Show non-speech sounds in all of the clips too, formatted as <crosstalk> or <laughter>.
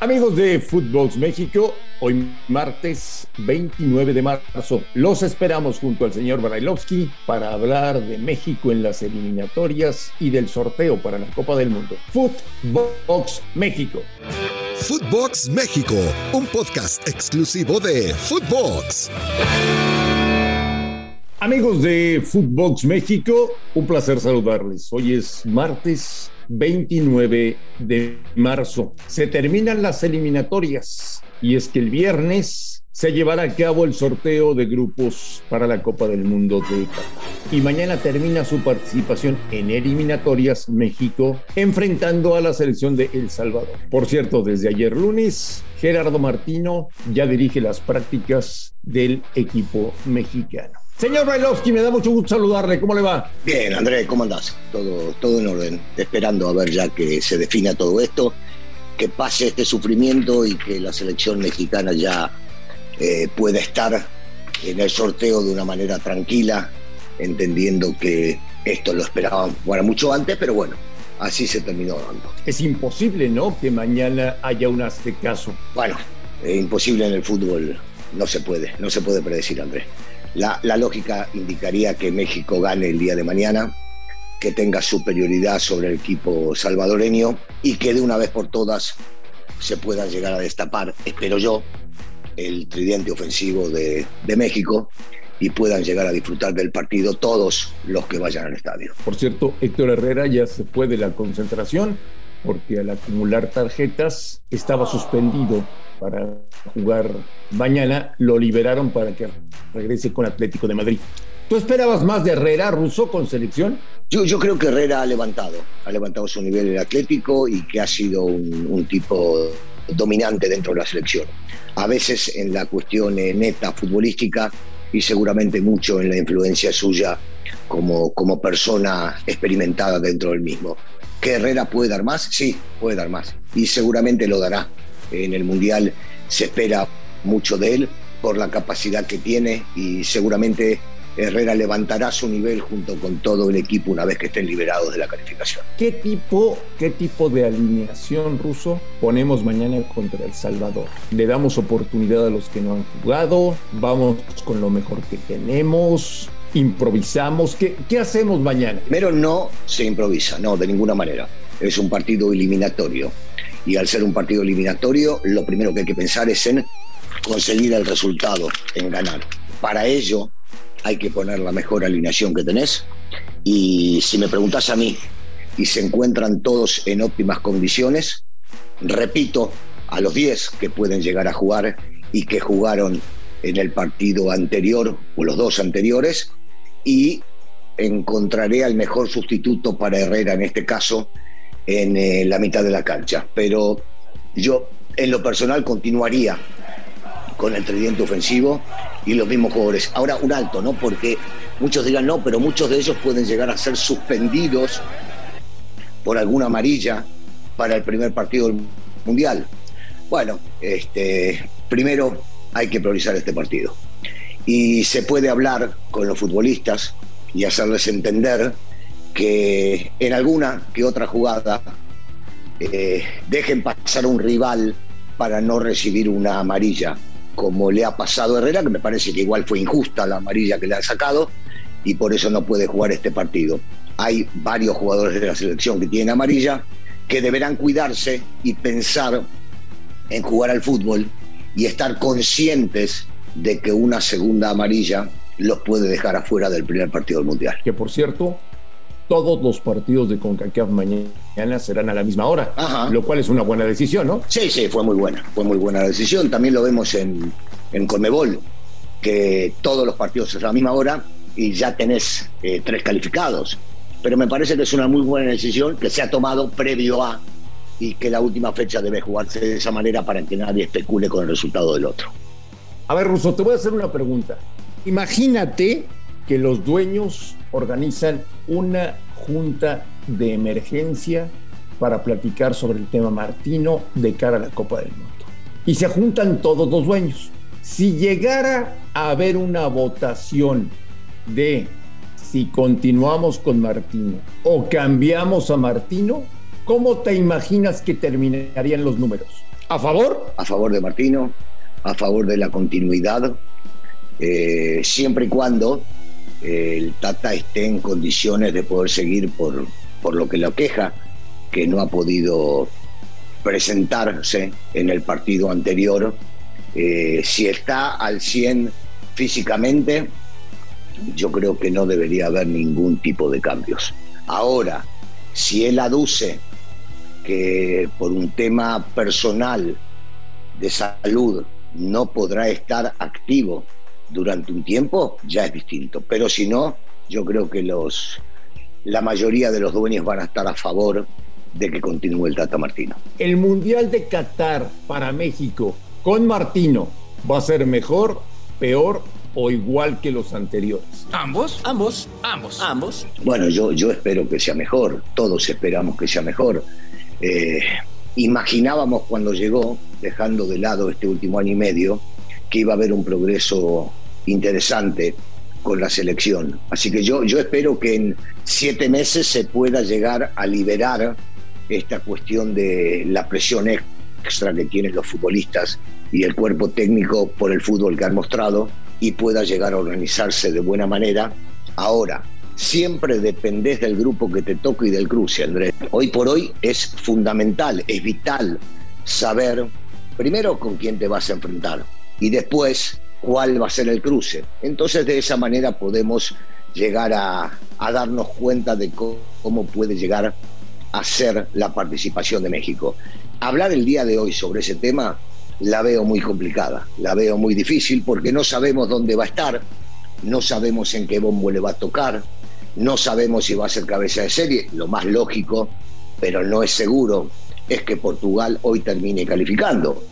Amigos de Footbox México, hoy martes 29 de marzo, los esperamos junto al señor Brailovsky para hablar de México en las eliminatorias y del sorteo para la Copa del Mundo. Footbox México. Footbox México, un podcast exclusivo de Footbox. Amigos de Footbox México, un placer saludarles. Hoy es martes 29 de marzo. Se terminan las eliminatorias y es que el viernes se llevará a cabo el sorteo de grupos para la Copa del Mundo de Qatar. Y mañana termina su participación en eliminatorias México enfrentando a la selección de El Salvador. Por cierto, desde ayer lunes, Gerardo Martino ya dirige las prácticas del equipo mexicano. Señor Bailovsky, me da mucho gusto saludarle. ¿Cómo le va? Bien, Andrés, ¿cómo andás? Todo, todo en orden. Esperando a ver ya que se defina todo esto, que pase este sufrimiento y que la selección mexicana ya eh, pueda estar en el sorteo de una manera tranquila, entendiendo que esto lo esperaban bueno, mucho antes, pero bueno, así se terminó dando. Es imposible, ¿no? Que mañana haya un caso. Bueno, es imposible en el fútbol, no se puede, no se puede predecir, Andrés. La, lógica indicaría que México gane el día de mañana, que tenga superioridad sobre el equipo salvadoreño y que de una vez por todas se pueda llegar a destapar, espero yo, el tridente ofensivo de, de, México y puedan llegar a disfrutar del partido todos los que vayan al estadio. Por cierto, Héctor Herrera ya se fue de la concentración porque al acumular tarjetas estaba suspendido para jugar mañana, lo liberaron para que regrese con Atlético de Madrid. ¿Tú esperabas más de Herrera, Russo, con selección? Yo, creo que Herrera ha levantado, ha levantado su nivel en Atlético y que ha sido un, tipo dominante dentro de la selección. A veces en la cuestión eh, neta futbolística y seguramente mucho en la influencia suya como, como persona experimentada dentro del mismo. ¿Que Herrera puede dar más? Sí, puede dar más. Y seguramente lo dará. En el Mundial se espera mucho de él por la capacidad que tiene y seguramente Herrera levantará su nivel junto con todo el equipo una vez que estén liberados de la calificación. ¿Qué tipo, qué tipo de alineación ruso ponemos mañana contra El Salvador? ¿Le damos oportunidad a los que no han jugado? ¿Vamos con lo mejor que tenemos? Improvisamos? ¿Qué, ¿Qué, hacemos mañana? Primero no se improvisa, no, de ninguna manera. Es un partido eliminatorio. Y al ser un partido eliminatorio, lo primero que hay que pensar es en conseguir el resultado, en ganar. Para ello hay que poner la mejor alineación que tenés. Y si me preguntas a mí, y se encuentran todos en óptimas condiciones, repito, a los 10 que pueden llegar a jugar y que jugaron en el partido anterior o los dos anteriores, y encontraré al mejor sustituto para Herrera en este caso en eh, la mitad de la cancha. Pero yo en lo personal continuaría con el tridente ofensivo y los mismos jugadores. Ahora un alto, ¿no? Porque muchos dirán no, pero muchos de ellos pueden llegar a ser suspendidos por alguna amarilla para el primer partido del Mundial. Bueno, este, primero hay que priorizar este partido y se puede hablar con los futbolistas y hacerles entender que en alguna que otra jugada eh, dejen pasar un rival para no recibir una amarilla, como le ha pasado a Herrera, que me parece que igual fue injusta la amarilla que le ha sacado y por eso no puede jugar este partido. Hay varios jugadores de la selección que tienen amarilla que deberán cuidarse y pensar en jugar al fútbol y estar conscientes de que una segunda amarilla los puede dejar afuera del primer partido del Mundial. Que por cierto, todos los partidos de CONCACAF mañana serán a la misma hora, Ajá. lo cual es una buena decisión, ¿no? Sí, sí, fue muy buena, fue muy buena decisión. También lo vemos en, en Conmebol, que todos los partidos son a la misma hora y ya tenés eh, tres calificados. Pero me parece que es una muy buena decisión que se ha tomado previo a y que la última fecha debe jugarse de esa manera para que nadie especule con el resultado del otro. A ver, Russo, te voy a hacer una pregunta. Imagínate que los dueños organizan una junta de emergencia para platicar sobre el tema Martino de cara a la Copa del Mundo. Y se juntan todos los dueños. Si llegara a haber una votación de si continuamos con Martino o cambiamos a Martino, ¿cómo te imaginas que terminarían los números? ¿A favor? A favor de Martino, a favor de la continuidad, eh, siempre y cuando eh, el Tata esté en condiciones de poder seguir por, por lo que lo queja, que no ha podido presentarse en el partido anterior. Eh, si está al 100 físicamente, yo creo que no debería haber ningún tipo de cambios. Ahora, si él aduce que por un tema personal de salud no podrá estar activo durante un tiempo, ya es distinto. Pero si no, yo creo que los, la mayoría de los dueños van a estar a favor de que continúe el Tata Martino. El Mundial de Qatar para México con Martino va a ser mejor, peor o igual que los anteriores. ¿Ambos? Ambos. Ambos. Ambos. Bueno, yo, yo espero que sea mejor, todos esperamos que sea mejor. Eh, imaginábamos cuando llegó, dejando de lado este último año y medio, que iba a haber un progreso interesante con la selección. Así que yo, yo espero que en siete meses se pueda llegar a liberar esta cuestión de la presión extra que tienen los futbolistas y el cuerpo técnico por el fútbol que han mostrado y pueda llegar a organizarse de buena manera. Ahora, siempre dependés del grupo que te toque y del cruce, Andrés. Hoy por hoy es fundamental, es vital saber primero con quién te vas a enfrentar y después cuál va a ser el cruce. Entonces de esa manera podemos llegar a, a darnos cuenta de cómo, cómo puede llegar a ser la participación de México. Hablar el día de hoy sobre ese tema la veo muy complicada, la veo muy difícil porque no sabemos dónde va a estar, no sabemos en qué bombo le va a tocar, no sabemos si va a ser cabeza de serie, lo más lógico, pero no es seguro, es que Portugal hoy termine calificando.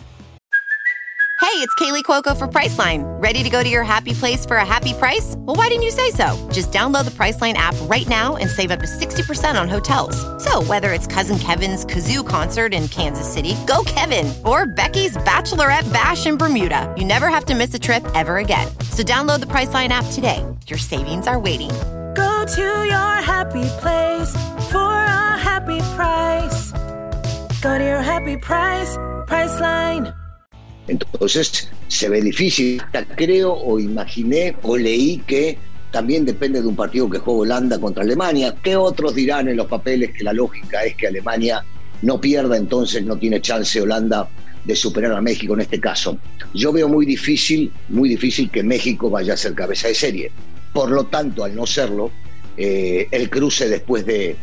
Hey, it's Kaylee Cuoco for Priceline. Ready to go to your happy place for a happy price? Well, why didn't you say so? Just download the Priceline app right now and save up to 60% on hotels. So, whether it's Cousin Kevin's Kazoo concert in Kansas City, go Kevin, or Becky's Bachelorette Bash in Bermuda, you never have to miss a trip ever again. So, download the Priceline app today. Your savings are waiting. To your happy place for a happy price. Go to your happy price, Priceline. Entonces se ve difícil. Creo o imaginé o leí que también depende de un partido que juega Holanda contra Alemania. ¿Qué otros dirán en los papeles que la lógica es que Alemania no pierda, entonces no tiene chance Holanda de superar a México en este caso? Yo veo muy difícil, muy difícil que México vaya a ser cabeza de serie. Por lo tanto, al no serlo, eh, el cruce después de,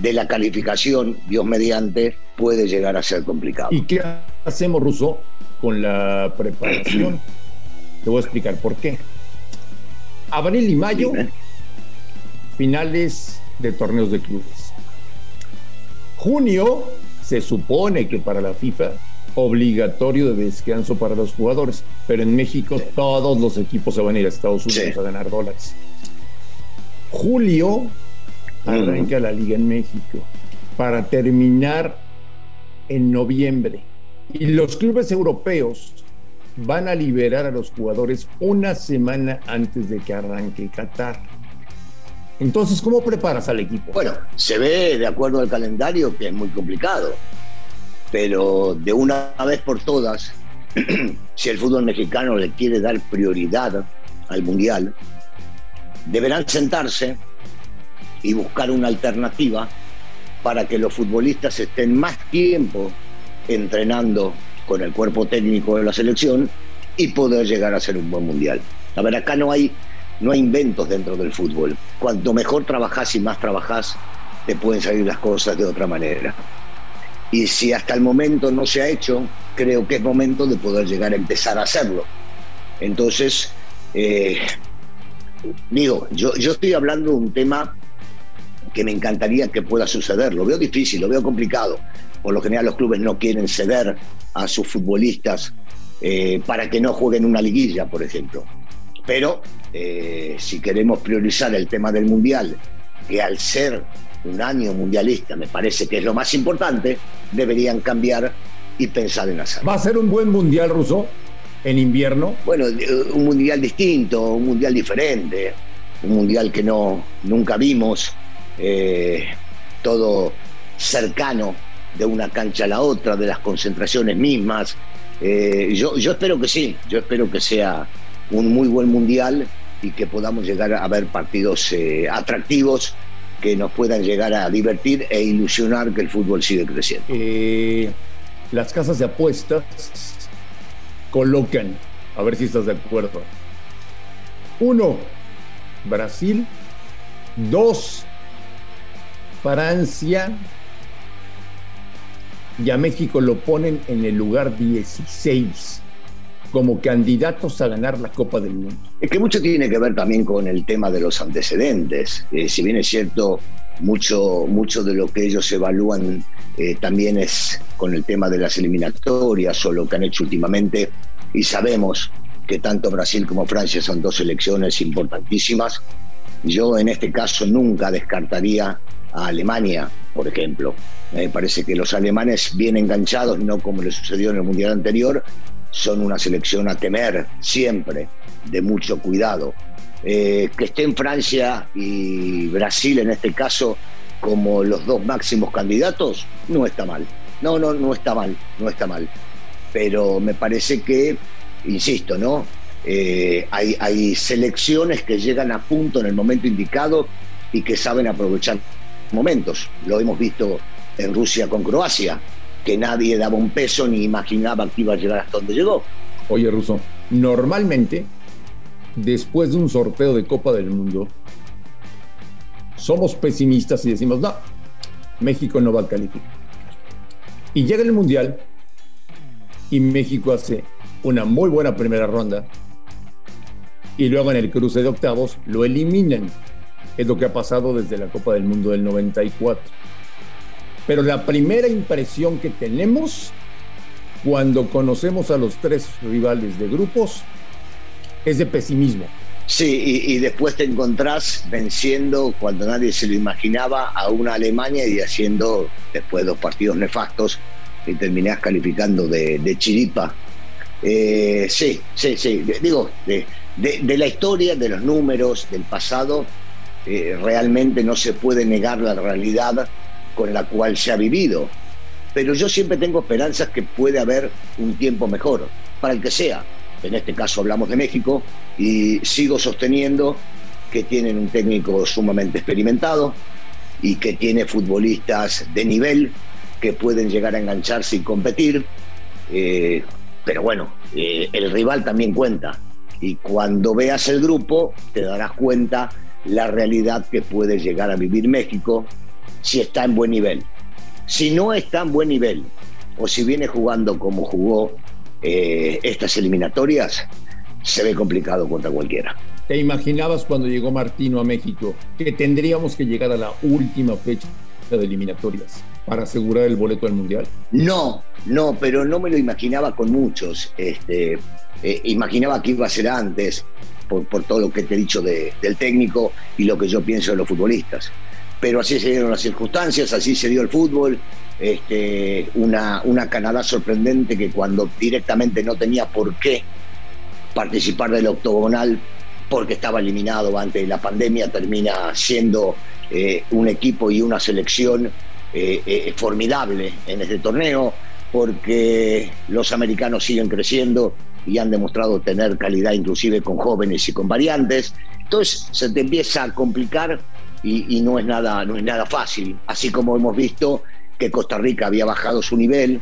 de la calificación, Dios mediante, puede llegar a ser complicado. ¿Y qué hacemos, Russo, con la preparación? Te voy a explicar por qué. Abril y mayo, finales de torneos de clubes. Junio, se supone que para la FIFA, obligatorio de descanso para los jugadores, pero en México todos los equipos se van a ir a Estados Unidos Sí. a ganar dólares. Julio, arranca la liga en México para terminar en noviembre. Y los clubes europeos van a liberar a los jugadores una semana antes de que arranque Qatar. Entonces, ¿cómo preparas al equipo? Bueno, se ve de acuerdo al calendario que es muy complicado, pero de una vez por todas, <clears throat> si el fútbol mexicano le quiere dar prioridad al Mundial, deberán sentarse y buscar una alternativa para que los futbolistas estén más tiempo entrenando con el cuerpo técnico de la selección y poder llegar a ser un buen mundial. A ver, acá no hay, no hay inventos dentro del fútbol. Cuanto mejor trabajás y más trabajás, te pueden salir las cosas de otra manera. Y si hasta el momento no se ha hecho, creo que es momento de poder llegar a empezar a hacerlo. Entonces, eh, digo, yo, yo estoy hablando de un tema que me encantaría que pueda suceder. Lo veo difícil, lo veo complicado. Por lo general los clubes no quieren ceder a sus futbolistas eh, para que no jueguen una liguilla, por ejemplo. Pero eh, si queremos priorizar el tema del Mundial, que al ser un año mundialista me parece que es lo más importante, deberían cambiar y pensar en hacerlo. ¿Va a ser un buen Mundial, Ruso, en invierno? Bueno, eh, un Mundial distinto, un Mundial diferente, un Mundial que no, nunca vimos, todo cercano de una cancha a la otra, de las concentraciones mismas. Eh, yo, yo espero que sí, yo espero que sea un muy buen mundial y que podamos llegar a ver partidos eh, atractivos que nos puedan llegar a divertir e ilusionar que el fútbol sigue creciendo. Eh, las casas de apuestas colocan, a ver si estás de acuerdo. Uno, Brasil. Dos, Francia y a México lo ponen en el lugar 16 como candidatos a ganar la Copa del Mundo. Es que mucho tiene que ver también con el tema de los antecedentes. Eh, si bien es cierto, mucho, mucho de lo que ellos evalúan eh, también es con el tema de las eliminatorias o lo que han hecho últimamente. Y sabemos que tanto Brasil como Francia son dos selecciones importantísimas. Yo en este caso nunca descartaría a Alemania, por ejemplo. Me parece que los alemanes bien enganchados, no como le sucedió en el Mundial anterior, son una selección a temer siempre, de mucho cuidado. Eh, que estén Francia y Brasil en este caso como los dos máximos candidatos, no está mal. No, no, no está mal, no está mal. Pero me parece que, insisto, ¿no? Eh, hay, hay selecciones que llegan a punto en el momento indicado y que saben aprovechar momentos. Lo hemos visto en Rusia con Croacia, que nadie daba un peso ni imaginaba que iba a llegar hasta donde llegó. Oye, Ruso, normalmente, después de un sorteo de Copa del Mundo, somos pesimistas y decimos, no, México no va a calificar. Y llega el Mundial y México hace una muy buena primera ronda y luego en el cruce de octavos lo eliminan. Es lo que ha pasado desde la Copa del Mundo del 94. Pero la primera impresión que tenemos cuando conocemos a los tres rivales de grupos es de pesimismo. Sí, y, después te encontrás venciendo cuando nadie se lo imaginaba a una Alemania y haciendo después dos partidos nefastos y terminás calificando de, chiripa. Eh, sí, sí, sí. Digo, de, la historia, de los números, del pasado, eh, realmente no se puede negar la realidad con la cual se ha vivido. Pero yo siempre tengo esperanzas que puede haber un tiempo mejor, para el que sea. En este caso hablamos de México y sigo sosteniendo que tienen un técnico sumamente experimentado y que tiene futbolistas de nivel que pueden llegar a engancharse y competir. Eh, pero bueno, eh, el rival también cuenta. Y cuando veas el grupo, te darás cuenta la realidad que puede llegar a vivir México si está en buen nivel. Si no está en buen nivel, o si viene jugando como jugó eh, estas eliminatorias, se ve complicado contra cualquiera. ¿Te imaginabas cuando llegó Martino a México que tendríamos que llegar a la última fecha de eliminatorias para asegurar el boleto al Mundial? No, no, pero no me lo imaginaba con muchos. Este, eh, imaginaba que iba a ser antes, por, por, todo lo que te he dicho del técnico y lo que yo pienso de los futbolistas pero así se dieron las circunstancias, así se dio el fútbol. Este, una, una Canadá sorprendente que cuando directamente no tenía por qué participar del octogonal porque estaba eliminado antes de la pandemia, termina siendo eh, un equipo y una selección eh, eh, formidable en este torneo, porque los americanos siguen creciendo y han demostrado tener calidad inclusive con jóvenes y con variantes. Entonces se te empieza a complicar y, no, es nada, no es nada fácil. Así como hemos visto que Costa Rica había bajado su nivel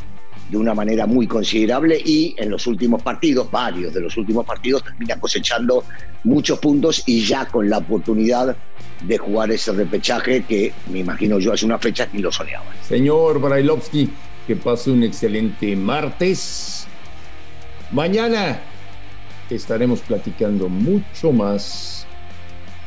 de una manera muy considerable y en los últimos partidos, varios de los últimos partidos, termina cosechando muchos puntos y ya con la oportunidad de jugar ese repechaje que me imagino yo hace una fecha ni lo soñaba. Señor Brailovsky, que pase un excelente martes. Mañana estaremos platicando mucho más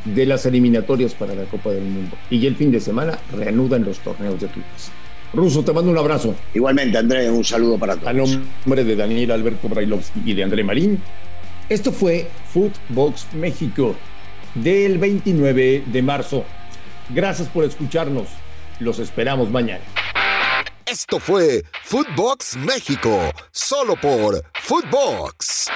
de las eliminatorias para la Copa del Mundo. Y el fin de semana reanudan los torneos de clubes. Ruso, te mando un abrazo. Igualmente, André, un saludo para todos. A nombre de Daniel Alberto Brailovsky y de André Marín, esto fue Footbox México del 29 de marzo. Gracias por escucharnos. Los esperamos mañana. Esto fue Footbox México, solo por Footbox.